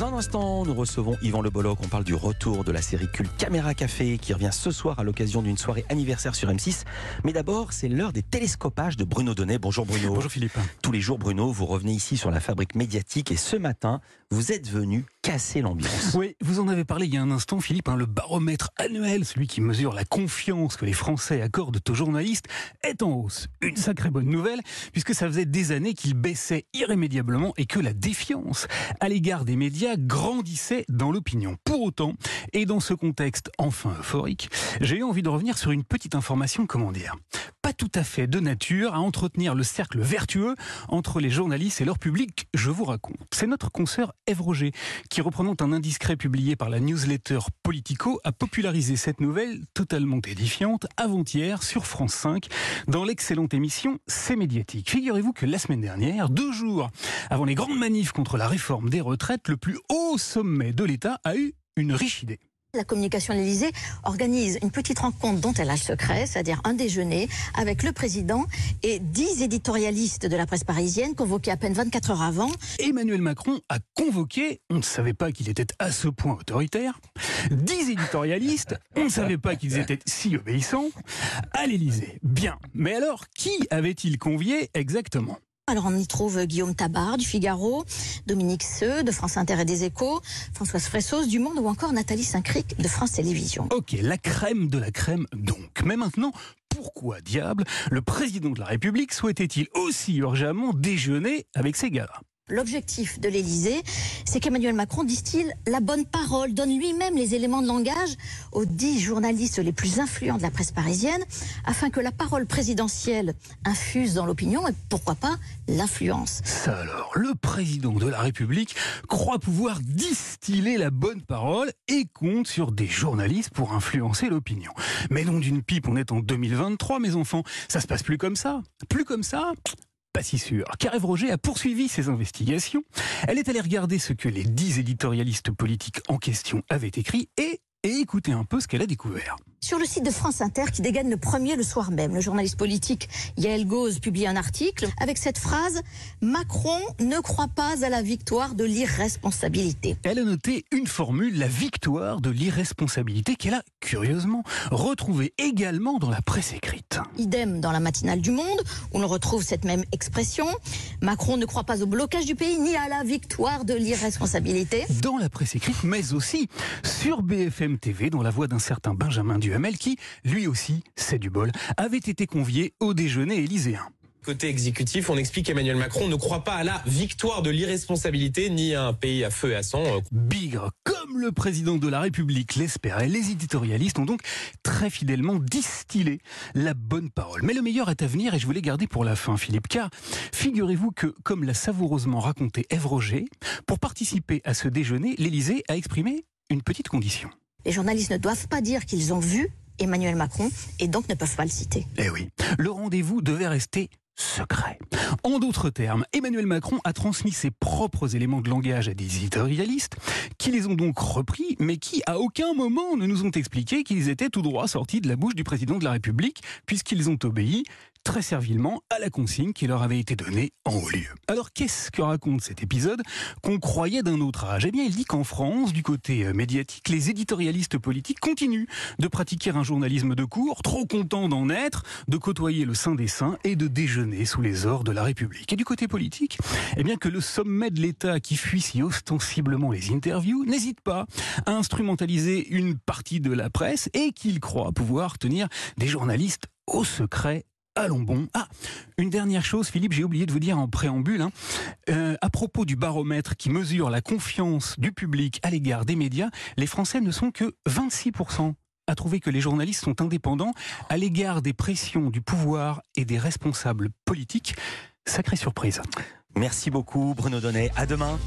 Dans un instant, nous recevons Yvan Le Bolloc. On parle du retour de la série culte Caméra Café qui revient ce soir à l'occasion d'une soirée anniversaire sur M6. Mais d'abord, c'est l'heure des télescopages de Bruno Donnet. Bonjour Bruno. Bonjour Philippe. Tous les jours, Bruno, vous revenez ici sur la fabrique médiatique et ce matin, vous êtes venu casser l'ambiance. Oui, vous en avez parlé il y a un instant, Philippe. Hein, le baromètre annuel, celui qui mesure la confiance que les Français accordent aux journalistes, est en hausse. Une sacrée bonne nouvelle, puisque ça faisait des années qu'il baissait irrémédiablement et que la défiance à l'égard des médias grandissait dans l'opinion. Pour autant, et dans ce contexte enfin euphorique, j'ai eu envie de revenir sur une petite information, comment dire, tout à fait de nature à entretenir le cercle vertueux entre les journalistes et leur public, je vous raconte. C'est notre consoeur Ève Roger qui, reprenant un indiscret publié par la newsletter Politico, a popularisé cette nouvelle totalement édifiante avant-hier sur France 5 dans l'excellente émission C'est médiatique. Figurez-vous que la semaine dernière, deux jours avant les grandes manifs contre la réforme des retraites, le plus haut sommet de l'État a eu une riche idée. La communication de l'Élysée organise une petite rencontre dont elle a le secret, c'est-à-dire un déjeuner avec le président et dix éditorialistes de la presse parisienne convoqués à peine 24 heures avant. Emmanuel Macron a convoqué, on ne savait pas qu'il était à ce point autoritaire, dix éditorialistes, on ne savait pas qu'ils étaient si obéissants, à l'Élysée. Bien, mais alors qui avait-il convié exactement? Alors on y trouve Guillaume Tabar du Figaro, Dominique Seux de France Inter et des Échos, Françoise Fressos du Monde ou encore Nathalie Saint-Cric de France Télévisions. Ok, la crème de la crème donc. Mais maintenant, pourquoi diable le président de la République souhaitait-il aussi urgemment déjeuner avec ces gars-là L'objectif de l'Élysée, c'est qu'Emmanuel Macron distille la bonne parole, donne lui-même les éléments de langage aux dix journalistes les plus influents de la presse parisienne, afin que la parole présidentielle infuse dans l'opinion et pourquoi pas l'influence. Alors, le président de la République croit pouvoir distiller la bonne parole et compte sur des journalistes pour influencer l'opinion. Mais non d'une pipe, on est en 2023 mes enfants, ça se passe plus comme ça. Plus comme ça pas si sûr, car Ève Roger a poursuivi ses investigations. Elle est allée regarder ce que les dix éditorialistes politiques en question avaient écrit et, et écouter un peu ce qu'elle a découvert. Sur le site de France Inter, qui dégaine le premier le soir même, le journaliste politique Yael Gauze publie un article avec cette phrase Macron ne croit pas à la victoire de l'irresponsabilité. Elle a noté une formule, la victoire de l'irresponsabilité, qu'elle a curieusement retrouvée également dans la presse écrite. Idem dans la matinale du Monde, où l'on retrouve cette même expression Macron ne croit pas au blocage du pays ni à la victoire de l'irresponsabilité. Dans la presse écrite, mais aussi sur BFM TV, dans la voix d'un certain Benjamin Duhamel, qui, lui aussi, c'est du bol, avait été convié au déjeuner élyséen. Côté exécutif, on explique qu'Emmanuel Macron ne croit pas à la victoire de l'irresponsabilité ni à un pays à feu et à sang. Bigre, comme le président de la République l'espérait, les éditorialistes ont donc très fidèlement distillé la bonne parole. Mais le meilleur est à venir et je voulais garder pour la fin, Philippe, car figurez-vous que, comme l'a savoureusement raconté Ève Roger, pour participer à ce déjeuner, l'Élysée a exprimé une petite condition. Les journalistes ne doivent pas dire qu'ils ont vu Emmanuel Macron et donc ne peuvent pas le citer. Eh oui, le rendez-vous devait rester secret. En d'autres termes, Emmanuel Macron a transmis ses propres éléments de langage à des éditorialistes qui les ont donc repris, mais qui à aucun moment ne nous ont expliqué qu'ils étaient tout droit sortis de la bouche du président de la République, puisqu'ils ont obéi très servilement à la consigne qui leur avait été donnée en haut lieu. Alors qu'est-ce que raconte cet épisode qu'on croyait d'un autre âge? Eh bien, il dit qu'en France, du côté euh, médiatique, les éditorialistes politiques continuent de pratiquer un journalisme de cours, trop contents d'en être, de côtoyer le Saint des Saints et de déjeuner sous les ors de la République. Et du côté politique, eh bien que le sommet de l'État qui fuit si ostensiblement les interviews n'hésite pas à instrumentaliser une partie de la presse et qu'il croit pouvoir tenir des journalistes au secret allons bon. Ah, une dernière chose, Philippe, j'ai oublié de vous dire en préambule, hein, euh, à propos du baromètre qui mesure la confiance du public à l'égard des médias, les Français ne sont que 26% à trouver que les journalistes sont indépendants à l'égard des pressions du pouvoir et des responsables politiques. Sacrée surprise. Merci beaucoup Bruno Donnet. À demain.